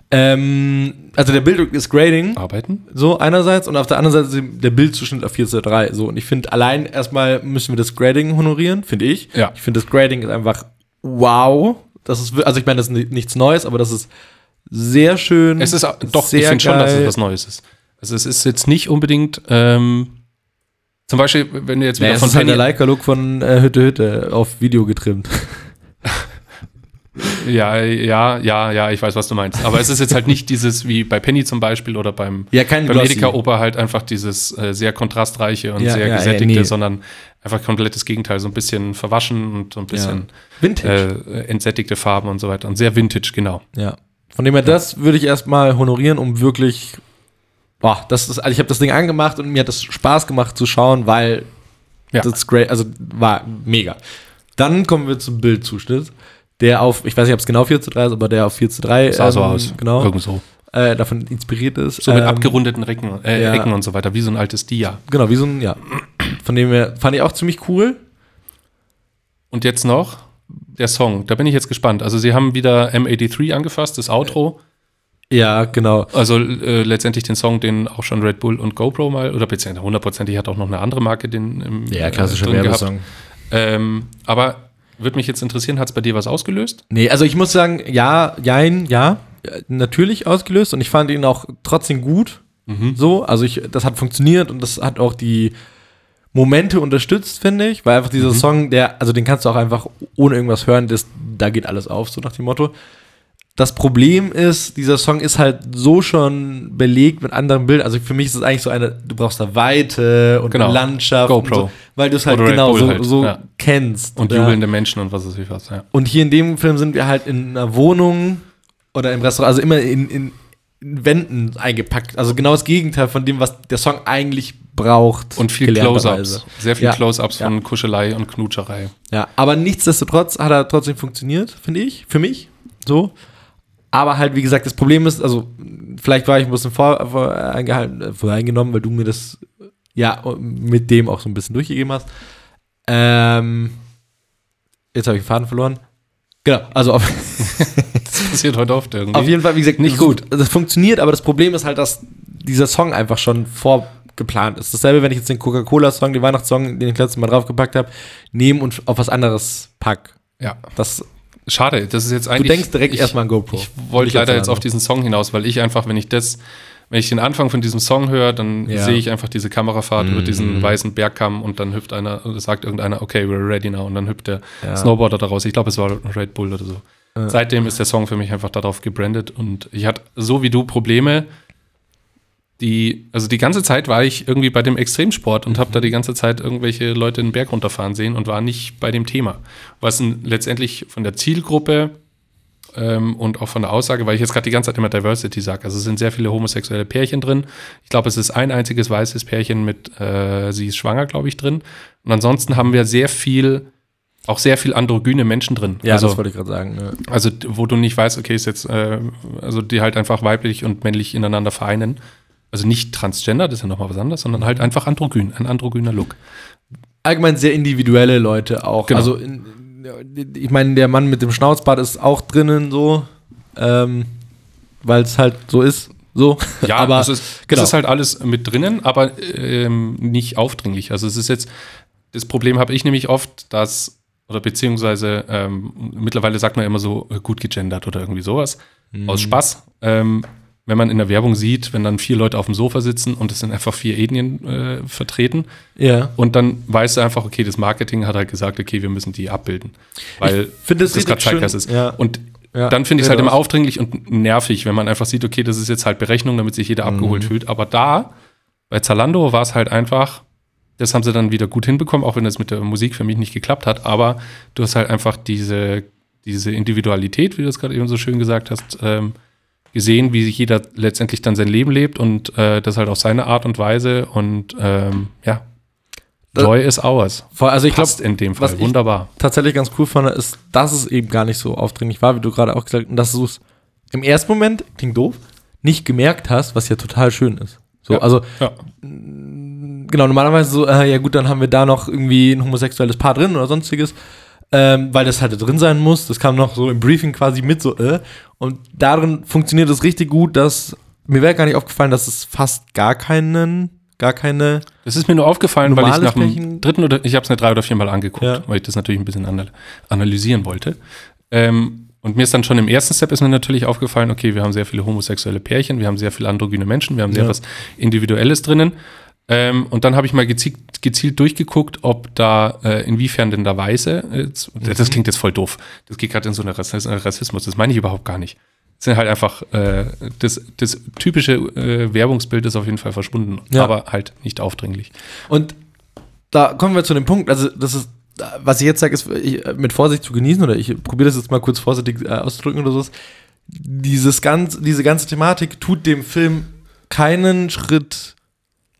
Ähm, also der Bild ist Grading. Arbeiten? So einerseits und auf der anderen Seite der Bildzuschnitt auf 4 zu 3. So, und ich finde, allein erstmal müssen wir das Grading honorieren, finde ich. Ja. Ich finde, das Grading ist einfach wow. Das ist, also ich meine, das ist ni- nichts Neues, aber das ist sehr schön. Es ist doch, ich sehr finde schon, dass es was Neues ist. Also es ist jetzt nicht unbedingt, ähm, zum Beispiel, wenn du jetzt wieder es von ist halt der Penny, Leica-Look von äh, Hütte Hütte auf Video getrimmt. Ja, ja, ja, ja, ich weiß, was du meinst. Aber es ist jetzt halt nicht dieses wie bei Penny zum Beispiel oder beim Ja, beim Glossy. Edeka Oper halt einfach dieses äh, sehr kontrastreiche und Ja, sehr ja, gesättigte, nee. sondern einfach komplettes Gegenteil, so ein bisschen verwaschen und so ein bisschen Vintage. äh, entsättigte Farben und so weiter und sehr vintage, genau. Ja. Von dem her, das würde ich erstmal honorieren, um wirklich. Boah, das ist, also ich habe das Ding angemacht und mir hat das Spaß gemacht zu schauen, weil Ja. das ist great, also war mega. Dann kommen wir zum Bildzuschnitt, der auf, ich weiß nicht, ob es genau 4 zu 3 ist, aber der auf 4 zu 3 Sah so ähm, aus. genau, Irgend so. äh, davon inspiriert ist. So mit Ähm, abgerundeten Recken, äh, ja. Ecken und so weiter, wie so ein altes Dia. Genau, wie so ein, ja. Von dem her fand ich auch ziemlich cool. Und jetzt noch der Song. Da bin ich jetzt gespannt. Also sie haben wieder M83 angefasst, das Outro. Ja, genau. Also äh, letztendlich den Song, den auch schon Red Bull und GoPro mal, oder beziehungsweise hundertprozentig hat auch noch eine andere Marke den im, Ja, klassischer äh. Werbesong. Ähm, aber würde mich jetzt interessieren, hat es bei dir was ausgelöst? Nee, also ich muss sagen, ja, jein, ja, natürlich ausgelöst und ich fand ihn auch trotzdem gut. So, also ich, das hat funktioniert und das hat auch die Momente unterstützt, finde ich, weil einfach dieser Song, der, also den kannst du auch einfach ohne irgendwas hören, das, da geht alles auf, so nach dem Motto. Das Problem ist, dieser Song ist halt so schon belegt mit anderen Bildern. Also für mich ist es eigentlich so eine, du brauchst da Weite und Genau. Landschaft. GoPro. So, weil du es halt Oder genau so, halt, so ja. kennst. Und Ja. jubelnde Menschen und was weiß ich was, ja. Und hier in dem Film sind wir halt in einer Wohnung oder im Restaurant, also immer in, in, in Wänden eingepackt. Also genau das Gegenteil von dem, was der Song eigentlich braucht. Und viel. Close-Ups. Sehr viel Ja. Close-Ups Ja. von Kuschelei und Knutscherei. Ja, aber nichtsdestotrotz hat er trotzdem funktioniert, finde ich. Für mich. So. Aber halt, wie gesagt, das Problem ist, also, vielleicht war ich ein bisschen vor, vor, eingehalten, äh, voreingenommen, weil du mir das, ja, mit dem auch so ein bisschen durchgegeben hast. Ähm, jetzt habe ich den Faden verloren. Genau, also auf, Das passiert heute oft irgendwie. Auf jeden Fall, wie gesagt, nicht gut. Das funktioniert, aber das Problem ist halt, dass dieser Song einfach schon vorgeplant ist. Dasselbe, wenn ich jetzt den Coca-Cola-Song, den Weihnachtssong, den ich letztes Mal draufgepackt habe, nehme und auf was anderes pack. Ja. Das, Schade, das ist jetzt du eigentlich. denkst direkt ich, erstmal an GoPro. Ich wollte leider jetzt auf diesen Song hinaus, weil ich einfach, wenn ich das, wenn ich den Anfang von diesem Song höre, dann Ja. sehe ich einfach diese Kamerafahrt über Mhm. diesen weißen Bergkamm und dann hüpft einer, oder sagt irgendeiner, okay, we're ready now, und dann hüpft der Ja. Snowboarder daraus. Ich glaube, es war Red Bull oder so. Ja. Seitdem ist der Song für mich einfach darauf gebrandet und ich hatte so wie du Probleme, die, also die ganze Zeit war ich irgendwie bei dem Extremsport und habe da die ganze Zeit irgendwelche Leute den Berg runterfahren sehen und war nicht bei dem Thema. Was letztendlich von der Zielgruppe ähm, und auch von der Aussage, weil ich jetzt gerade die ganze Zeit immer Diversity sage. Also es sind sehr viele homosexuelle Pärchen drin. Ich glaube, es ist ein einziges weißes Pärchen mit, äh, sie ist schwanger, glaube ich, drin. Und ansonsten haben wir sehr viel, auch sehr viel androgyne Menschen drin. Ja, also, das wollte ich gerade sagen. Ja. also wo du nicht weißt, okay, ist jetzt, äh, also die halt einfach weiblich und männlich ineinander vereinen. Also nicht transgender, das ist ja nochmal was anderes, sondern halt einfach androgyn, ein androgyner Look. Allgemein sehr individuelle Leute auch. Genau. Also in, ich meine, der Mann mit dem Schnauzbart ist auch drinnen so, ähm, weil es halt so ist. So, Ja, aber es, ist, genau. ist halt alles mit drinnen, aber ähm, nicht aufdringlich. Also es ist jetzt, das Problem habe ich nämlich oft, dass, oder beziehungsweise ähm, mittlerweile sagt man immer so gut gegendert oder irgendwie sowas, Mhm. aus Spaß. Ähm, wenn man in der Werbung sieht, wenn dann vier Leute auf dem Sofa sitzen und es sind einfach vier Ethnien äh, vertreten ja. und dann weißt du einfach, okay, das Marketing hat halt gesagt, okay, wir müssen die abbilden, weil das gerade Zeitgeist ist. ja. Und Ja, dann finde ich es halt immer aufdringlich und nervig, wenn man einfach sieht, okay, das ist jetzt halt Berechnung, damit sich jeder Mhm. abgeholt fühlt. Aber da, bei Zalando, war es halt einfach, das haben sie dann wieder gut hinbekommen, auch wenn das mit der Musik für mich nicht geklappt hat. Aber du hast halt einfach diese, diese Individualität, wie du es gerade eben so schön gesagt hast, ähm, gesehen, wie sich jeder letztendlich dann sein Leben lebt und äh, das halt auf seine Art und Weise. Und ähm, ja, Joy is ours. Also ich glaube, Passt in dem was Fall. ich- Wunderbar. tatsächlich ganz cool fand, ist, dass es eben gar nicht so aufdringlich war, wie du gerade auch gesagt hast, und dass du es im ersten Moment, klingt doof, nicht gemerkt hast, was ja total schön ist. So, Ja. also Ja. genau, normalerweise so, äh, ja gut, dann haben wir da noch irgendwie ein homosexuelles Paar drin oder sonstiges, ähm, weil das halt drin sein muss. Das kam noch so im Briefing quasi mit, so, äh. Und darin funktioniert es richtig gut, dass mir wäre gar nicht aufgefallen, dass es fast gar keinen, gar keine, Das ist mir nur aufgefallen, weil ich nach dem dritten oder ich habe es mir drei oder viermal angeguckt, Ja. weil ich das natürlich ein bisschen anal analysieren wollte. Ähm, und mir ist dann schon im ersten Step ist mir natürlich aufgefallen, okay, wir haben sehr viele homosexuelle Pärchen, wir haben sehr viele androgyne Menschen, wir haben sehr Ja. was Individuelles drinnen. Ähm, und dann habe ich mal gezielt, gezielt durchgeguckt, ob da, äh, inwiefern denn da Weiße, äh, jetzt- das klingt jetzt voll doof, das geht gerade in so einen Rass- Rassismus, das meine ich überhaupt gar nicht. Es sind halt einfach, äh, das, das typische äh, Werbungsbild ist auf jeden Fall verschwunden, Ja. aber halt nicht aufdringlich. Und da kommen wir zu dem Punkt, also das ist, was ich jetzt sage, ist ich, mit Vorsicht zu genießen, oder ich probiere das jetzt mal kurz vorsichtig äh, auszudrücken oder sowas. Dieses ganz, diese ganze Thematik tut dem Film keinen Schritt,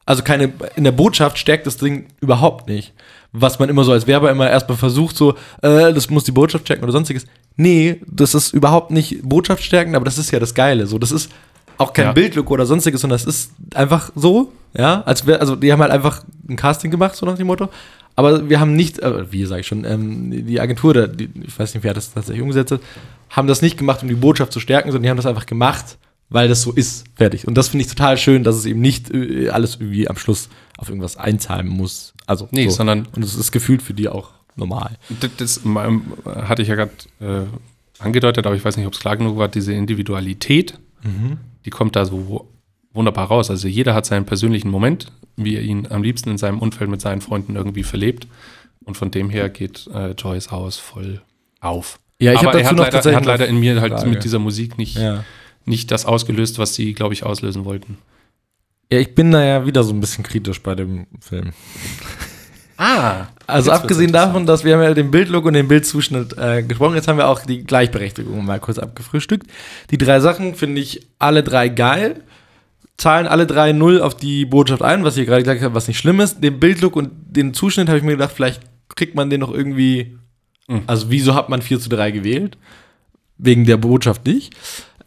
also keine, in der Botschaft stärkt das Ding überhaupt nicht. Was man immer so als Werber immer erstmal versucht, so, äh, das muss die Botschaft stärken oder sonstiges. Nee, das ist überhaupt nicht Botschaft stärken, aber das ist ja das Geile. So, das ist auch kein Ja. Bildlook oder sonstiges, sondern es ist einfach so, ja, als wär, also die haben halt einfach ein Casting gemacht, so nach dem Motto. Aber wir haben nicht, äh, wie sage ich schon, ähm, die Agentur, die, ich weiß nicht, wer das tatsächlich umgesetzt hat, haben das nicht gemacht, um die Botschaft zu stärken, sondern die haben das einfach gemacht, weil das so ist, fertig. Und das finde ich total schön, dass es eben nicht äh, alles irgendwie am Schluss auf irgendwas einzahlen muss. Also, Nee, so. sondern Und es ist gefühlt für die auch normal. das, das ähm, hatte ich ja gerade äh, angedeutet, aber ich weiß nicht, ob es klar genug war, diese Individualität, die kommt da so wunderbar raus. Also jeder hat seinen persönlichen Moment, wie er ihn am liebsten in seinem Umfeld mit seinen Freunden irgendwie verlebt. Und von dem her geht äh, Joyce Haus voll auf. Ja, ich hab aber er dazu hat noch leider, er hat leider in mir halt Frage. mit dieser Musik nicht, Ja. Nicht das ausgelöst, was sie, glaube ich, auslösen wollten. Ja, ich bin da ja wieder so ein bisschen kritisch bei dem Film. Ah, Also abgesehen davon, dass wir haben ja den Bildlook und den Bildzuschnitt äh, gesprochen, jetzt haben wir auch die Gleichberechtigung mal kurz abgefrühstückt. Die drei Sachen finde ich alle drei geil, zahlen alle drei null auf die Botschaft ein, was ich gerade gesagt habe, was nicht schlimm ist. Den Bildlook und den Zuschnitt habe ich mir gedacht, vielleicht kriegt man den noch irgendwie, Mhm. also wieso hat man 4 zu 3 gewählt? Wegen der Botschaft nicht.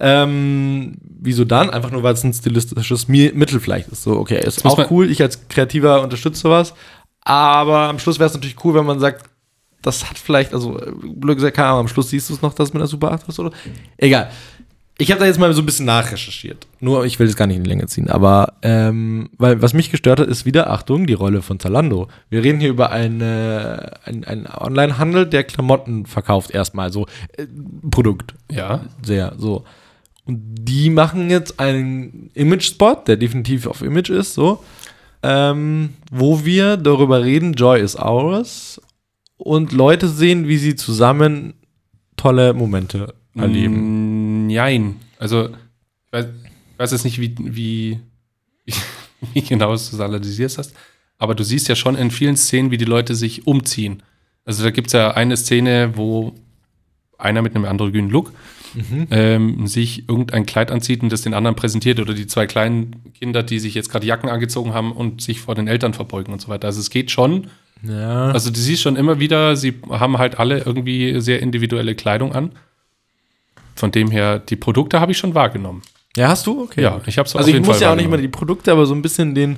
Ähm, wieso dann? Einfach nur, weil es ein stilistisches Mi- Mittel vielleicht ist. So, okay, ist auch man- cool. Ich als Kreativer unterstütze sowas. Aber am Schluss wäre es natürlich cool, wenn man sagt, das hat vielleicht, also blöd gesagt, keine Ahnung, am Schluss siehst du es noch, dass mit der Super 8 ist oder? Egal. Ich habe da jetzt mal so ein bisschen nachrecherchiert. Nur, ich will das gar nicht in die Länge ziehen. Aber, ähm, weil was mich gestört hat, ist wieder, Achtung, die Rolle von Zalando. Wir reden hier über eine, ein, einen Online-Handel, der Klamotten verkauft erstmal, so äh, Produkt ja. sehr so. Und die machen jetzt einen Image-Spot, der definitiv auf Image ist, so, ähm, wo wir darüber reden, Joy is ours und Leute sehen, wie sie zusammen tolle Momente erleben. Mm, Nein. Also, ich weiß, ich weiß jetzt nicht, wie, wie, wie genau du es analysierst hast, aber du siehst ja schon in vielen Szenen, wie die Leute sich umziehen. Also, da gibt es ja eine Szene, wo einer mit einem androgynen Look ähm, sich irgendein Kleid anzieht und das den anderen präsentiert oder die zwei kleinen Kinder, die sich jetzt gerade Jacken angezogen haben und sich vor den Eltern verbeugen und so weiter. Also es geht schon. Ja. Also du siehst schon immer wieder, sie haben halt alle irgendwie sehr individuelle Kleidung an. Von dem her, die Produkte habe ich schon wahrgenommen. ja, hast du? Okay. Ja, ich habe es Also ich muss ja auch nicht mal die Produkte, aber so ein bisschen den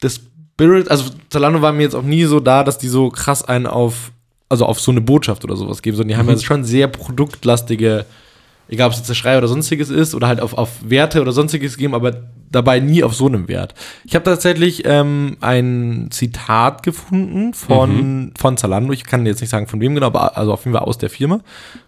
das Spirit, also Zalando war mir jetzt auch nie so da, dass die so krass einen auf, also auf so eine Botschaft oder sowas geben, sondern die haben Mhm. ja schon sehr produktlastige, egal ob es jetzt der Schrei oder sonstiges ist, oder halt auf, auf Werte oder sonstiges geben, aber dabei nie auf so einem Wert. Ich habe tatsächlich ähm, ein Zitat gefunden von, von Zalando, ich kann jetzt nicht sagen von wem genau, aber also auf jeden Fall aus der Firma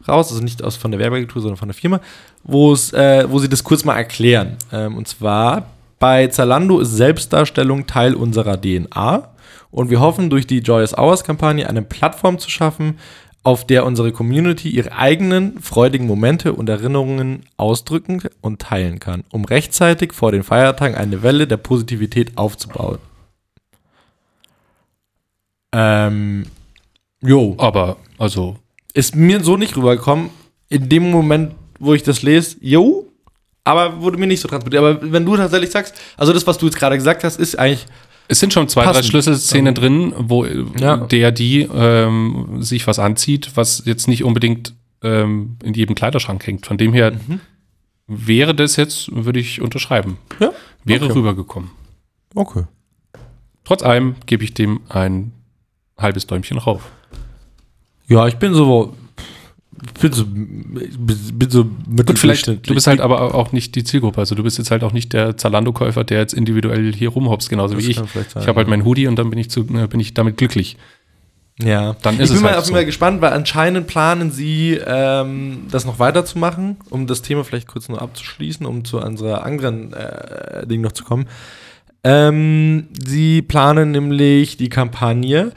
raus, also nicht aus von der Werbeagentur, sondern von der Firma, wo es, äh, wo sie das kurz mal erklären. Ähm, und zwar bei Zalando ist Selbstdarstellung Teil unserer DNA und wir hoffen durch die Joyous Hours Kampagne eine Plattform zu schaffen, auf der unsere Community ihre eigenen freudigen Momente und Erinnerungen ausdrücken und teilen kann, um rechtzeitig vor den Feiertagen eine Welle der Positivität aufzubauen. Ähm, jo Aber, also, ist mir so nicht rübergekommen. In dem Moment, wo ich das lese, jo, aber wurde mir nicht so transportiert. Aber wenn du tatsächlich sagst, also das, was du jetzt gerade gesagt hast, ist eigentlich, es sind schon zwei, drei Passend. Schlüsselszenen drin, wo Ja. der, die ähm, sich was anzieht, was jetzt nicht unbedingt ähm, in jedem Kleiderschrank hängt. Von dem her wäre das jetzt, würde ich unterschreiben. ja, Wäre Okay. rübergekommen. okay. Trotz allem gebe ich dem ein halbes Däumchen rauf. Ja, ich bin so, bin so, bin so mit Gut, vielleicht, du bist halt aber auch nicht die Zielgruppe. Also du bist jetzt halt auch nicht der Zalando-Käufer, der jetzt individuell hier rumhopst, genauso Das wie ich. vielleicht sein, Ich habe halt ja. mein Hoodie und dann bin ich, zu, äh, bin ich damit glücklich. Ja, Dann ist ich bin es mal halt so. gespannt, weil anscheinend planen sie, ähm, das noch weiterzumachen, um das Thema vielleicht kurz nur abzuschließen, um zu unserer anderen äh, Ding noch zu kommen. Ähm, sie planen nämlich die Kampagne,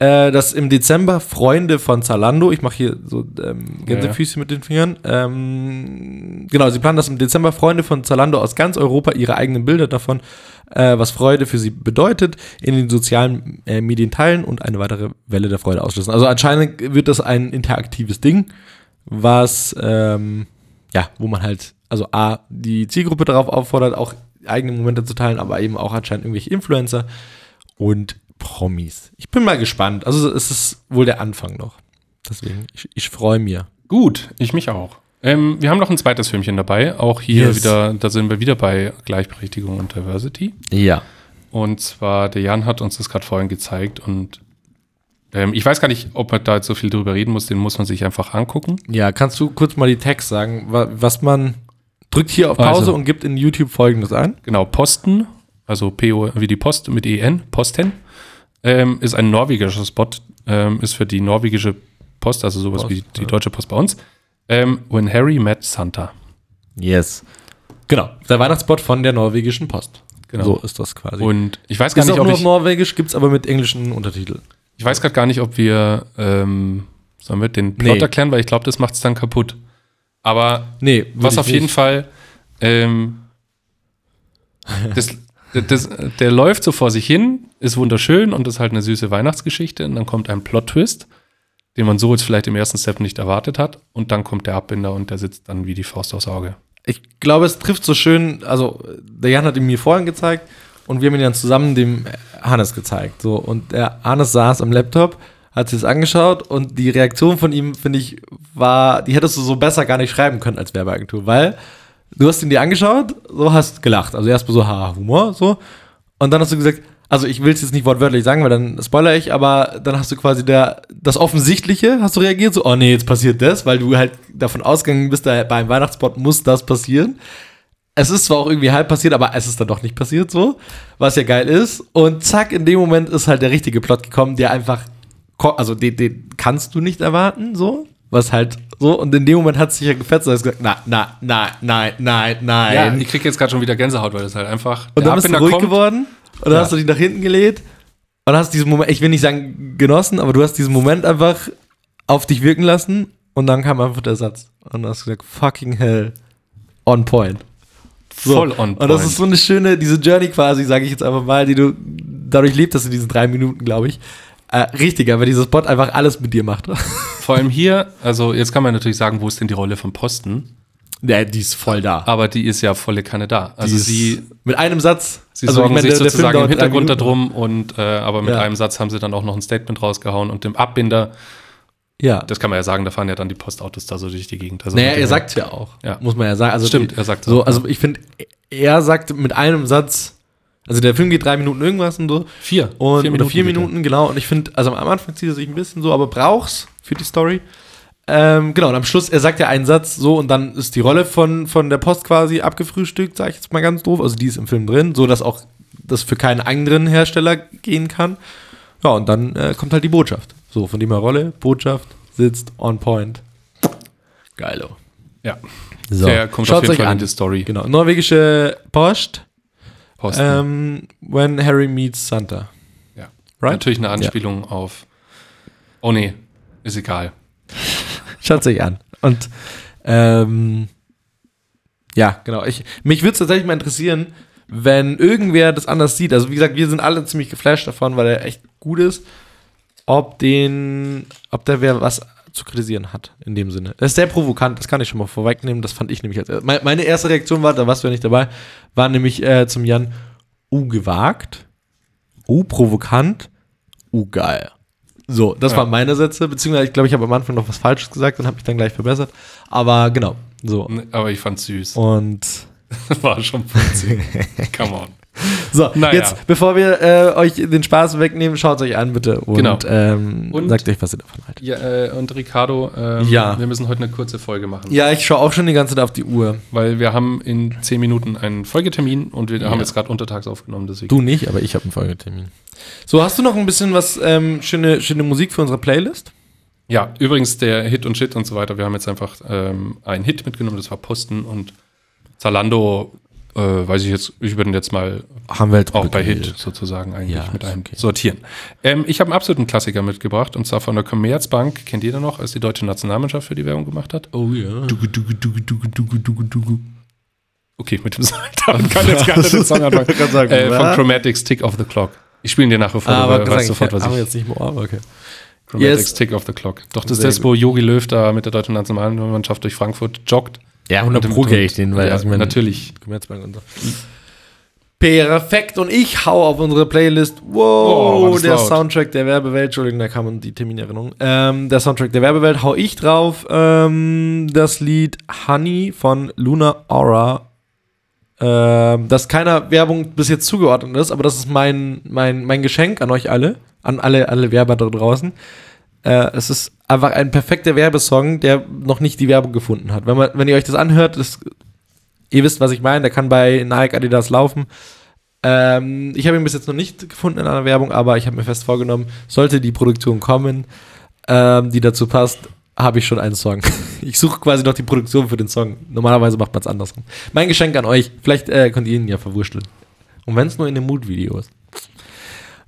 äh, dass im Dezember Freunde von Zalando, ich mache hier so ähm, Gänsefüßchen mit den Fingern, ähm, genau, sie planen, dass im Dezember Freunde von Zalando aus ganz Europa ihre eigenen Bilder davon, äh, was Freude für sie bedeutet, in den sozialen äh, Medien teilen und eine weitere Welle der Freude auslösen. Also anscheinend wird das ein interaktives Ding, was, ähm, ja, wo man halt, also A, die Zielgruppe darauf auffordert, auch eigene Momente zu teilen, aber eben auch anscheinend irgendwelche Influencer und Promis. Ich bin mal gespannt. Also es ist wohl der Anfang noch. Deswegen, ich, ich freue mich. Gut, ich mich auch. Ähm, wir haben noch ein zweites Filmchen dabei. Auch hier Yes. wieder, da sind wir wieder bei Gleichberechtigung und Diversity. Ja. Und zwar, der Jan hat uns das gerade vorhin gezeigt und ähm, ich weiß gar nicht, ob man da jetzt so viel drüber reden muss, den muss man sich einfach angucken. Ja, kannst du kurz mal die Text sagen, wa- was man drückt hier auf Pause Also. und gibt in YouTube folgendes ein? Genau, Posten, also PO wie die Post mit EN, Posten, ähm, ist ein norwegischer Spot, ähm, ist für die norwegische Post, also sowas Post, wie die ja. deutsche Post bei uns. Ähm, When Harry Met Santa. Yes. Genau, der Weihnachtsspot von der norwegischen Post. Genau. So ist das quasi. Und ich weiß gar ist nicht, auch ob nur auf ich, Norwegisch, gibt es aber mit englischen Untertiteln. ich weiß gerade gar nicht, ob wir, ähm, sollen wir den Plot Nee. erklären, weil ich glaube, das macht es dann kaputt. Aber Nee, was auf jeden Fall, ähm, das, das, der läuft so vor sich hin, ist wunderschön und ist halt eine süße Weihnachtsgeschichte und dann kommt ein Plot-Twist, den man so jetzt vielleicht im ersten Step nicht erwartet hat und dann kommt der Abbinder und der sitzt dann wie die Faust aufs Auge. Ich glaube, es trifft so schön, also der Jan hat ihn mir vorhin gezeigt und wir haben ihn dann zusammen dem Hannes gezeigt. So, und der Hannes saß am Laptop, hat sich das angeschaut und die Reaktion von ihm, finde ich, war, die hättest du so besser gar nicht schreiben können als Werbeagentur, weil du hast ihn dir angeschaut, so hast gelacht. Also erst mal so, haha, Humor, so. Und dann hast du gesagt, also ich will es jetzt nicht wortwörtlich sagen, weil dann spoiler ich, aber dann hast du quasi der, das Offensichtliche, hast du reagiert, so, oh nee, jetzt passiert das, weil du halt davon ausgegangen bist, da beim Weihnachtsspot muss das passieren. Es ist zwar auch irgendwie halb passiert, aber es ist dann doch nicht passiert, so, was ja geil ist. Und zack, in dem Moment ist halt der richtige Plot gekommen, der einfach, also den, den kannst du nicht erwarten, so, was halt so, und in dem Moment hat es sich ja gefetzt, und hast gesagt, na, na, nein, nein, nein, nein. Ja, ich kriege jetzt gerade schon wieder Gänsehaut, weil das halt einfach. Und dann bist du ruhig kommt. geworden und dann Ja. hast du dich nach hinten gelehnt und hast diesen Moment, ich will nicht sagen genossen, aber du hast diesen Moment einfach auf dich wirken lassen und dann kam einfach der Satz. Und du hast gesagt, fucking hell, on point. So. Voll on Und das point. ist so eine schöne, diese Journey quasi, sage ich jetzt einfach mal, die du dadurch lebst, dass in diesen drei Minuten, glaube ich. Äh, richtig, aber dieser Spot einfach alles mit dir macht. vor allem hier, also jetzt kann man natürlich sagen, wo ist denn die Rolle von Posten? Ja, die ist voll da. Aber die ist ja volle Kanne da. Also Die sie, mit einem Satz. sie also, sorgen ich meine, sich der- der sozusagen im dauert drei Hintergrund darum und äh, aber mit Ja. einem Satz haben sie dann auch noch ein Statement rausgehauen und dem Abbinder, Ja. das kann man ja sagen, da fahren ja dann die Postautos da so durch die Gegend. Also Naja, er sagt ja auch. Ja. Muss man ja sagen. Also Stimmt, die- er sagt so. auch, Also ich finde, er sagt mit einem Satz, also der Film geht drei Minuten irgendwas und so. vier, Und vier, Minuten, vier er. Minuten, genau. Und ich finde, also am Anfang zieht er sich ein bisschen so, aber brauch's für die Story. Ähm, genau, und am Schluss, er sagt ja einen Satz so und dann ist die Rolle von, von der Post quasi abgefrühstückt, sage ich jetzt mal ganz doof. Also die ist im Film drin, so dass auch das für keinen anderen Hersteller gehen kann. Ja, und dann äh, kommt halt die Botschaft. So, von dem her Rolle, Botschaft, sitzt on point. Geilo. Ja, So. der kommt Schaut's auf jeden Fall an. in die Story. Genau, norwegische Post, Posten. ähm, When Harry Meets Santa. ja. right? Natürlich eine Anspielung auf. Oh nee, ist egal. Schaut euch an. Und ähm, ja, genau. Ich, mich würde es tatsächlich mal interessieren, wenn irgendwer das anders sieht. Also wie gesagt, wir sind alle ziemlich geflasht davon, weil er echt gut ist. Ob den, ob der wer was zu kritisieren hat in dem Sinne. Er ist sehr provokant, das kann ich schon mal vorwegnehmen. Das fand ich nämlich als meine, meine erste Reaktion war, da warst du ja nicht dabei, war nämlich äh, zum Jan, uh, gewagt, uh, provokant, uh, geil. So, das Ja. waren meine Sätze, beziehungsweise ich glaube, ich habe am Anfang noch was Falsches gesagt und habe mich dann gleich verbessert. Aber genau, so. Aber ich fand's süß. Und War schon putzig. Come on. So, Naja. jetzt, bevor wir äh, euch den Spaß wegnehmen, schaut euch an, bitte. Und, Genau. ähm, Und- sagt euch, was ihr davon haltet. Ja, äh, und Ricardo, ähm, Ja. wir müssen heute eine kurze Folge machen. Ja, ich schaue auch schon die ganze Zeit auf die Uhr. Weil wir haben in zehn Minuten einen Folgetermin und wir Ja. haben jetzt gerade untertags aufgenommen. Deswegen. Du nicht, aber ich habe einen Folgetermin. So, hast du noch ein bisschen was, ähm, schöne, schöne Musik für unsere Playlist? Ja, übrigens der Hit und Shit und so weiter. Wir haben jetzt einfach ähm, einen Hit mitgenommen, das war Posten und Zalando, äh, weiß ich jetzt, ich würde ihn jetzt mal Haben wir jetzt auch bei Hit sozusagen eigentlich Ja, mit ist einem okay. sortieren. Ähm, ich habe einen absoluten Klassiker mitgebracht und zwar von der Commerzbank. Kennt jeder noch, als die deutsche Nationalmannschaft für die Werbung gemacht hat? Oh ja. Dugu, dugu, dugu, dugu, dugu, dugu, dugu. Okay, mit dem Song damit kann jetzt gerne den Song anfangen. sagen, äh, von? Chromatics Tick of the Clock. Ich spiele ihn dir nachher vor, Ah, aber weißt sofort, ich was ich jetzt nicht mehr, aber okay. Chromatics Yes. Tick of the Clock. Doch, das ist Sehr das, wo Yogi Löw da mit der deutschen Nationalmannschaft durch Frankfurt joggt. Ja, Und dem- kenn ich den, weil ja, also natürlich. Commerzbank und so. Perfekt. Und ich hau auf unsere Playlist. Oh, Wow, das der laut. Soundtrack der Werbewelt. Entschuldigung, da kam die Terminerinnerung. Ähm, der Soundtrack der Werbewelt hau ich drauf. Ähm, das Lied Honey von Luna Aura. Ähm, das keiner Werbung bis jetzt zugeordnet ist, aber das ist mein, mein, mein Geschenk an euch alle. An alle, alle Werber da draußen. Äh, es ist einfach ein perfekter Werbesong, der noch nicht die Werbung gefunden hat. Wenn, man, wenn ihr euch das anhört, das, ihr wisst, was ich meine, der kann bei Nike, Adidas laufen. Ähm, ich habe ihn bis jetzt noch nicht gefunden in einer Werbung, aber ich habe mir fest vorgenommen, sollte die Produktion kommen, ähm, die dazu passt, habe ich schon einen Song. Ich suche quasi noch die Produktion für den Song. Normalerweise macht man es andersrum. Mein Geschenk an euch, vielleicht äh, könnt ihr ihn ja verwurschteln. Und wenn es nur in dem Mood-Video ist.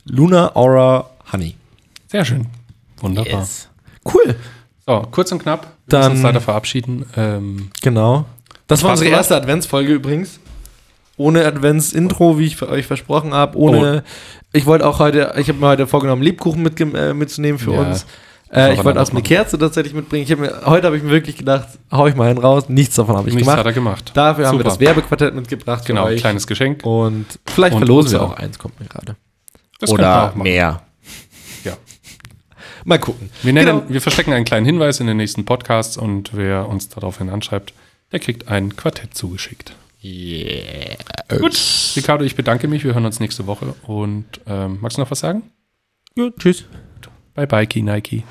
Luna Aura Honey. Sehr schön. Wunderbar. Cool. So, kurz und knapp. Wir Dann- müssen uns leider verabschieden. Ähm, Genau. Das war unsere erste Adventsfolge übrigens. Ohne Advents-Intro, wie ich euch versprochen habe. Ohne. Ich wollte auch heute, ich habe mir heute vorgenommen, Lebkuchen mitge- äh, mitzunehmen für Ja, uns. Äh, ich wollte auch eine. Kerze tatsächlich mitbringen. Ich hab mir, heute habe ich mir wirklich gedacht, hau ich mal einen raus. Nichts davon habe ich nichts gemacht. hat er gemacht. Dafür haben wir Super. das Werbequartett mitgebracht. Genau, kleines Geschenk. Und vielleicht Und verlosen wir auch eins, kommt mir gerade. Das machen. mehr. Mal gucken. Wir, nennen, genau. wir verstecken einen kleinen Hinweis in den nächsten Podcasts und wer uns daraufhin anschreibt, der kriegt ein Quartett zugeschickt. Yeah. Gut, Ricardo, ich bedanke mich. Wir hören uns nächste Woche. Und ähm, magst du noch was sagen? Ja, tschüss. Bye bye, Nike.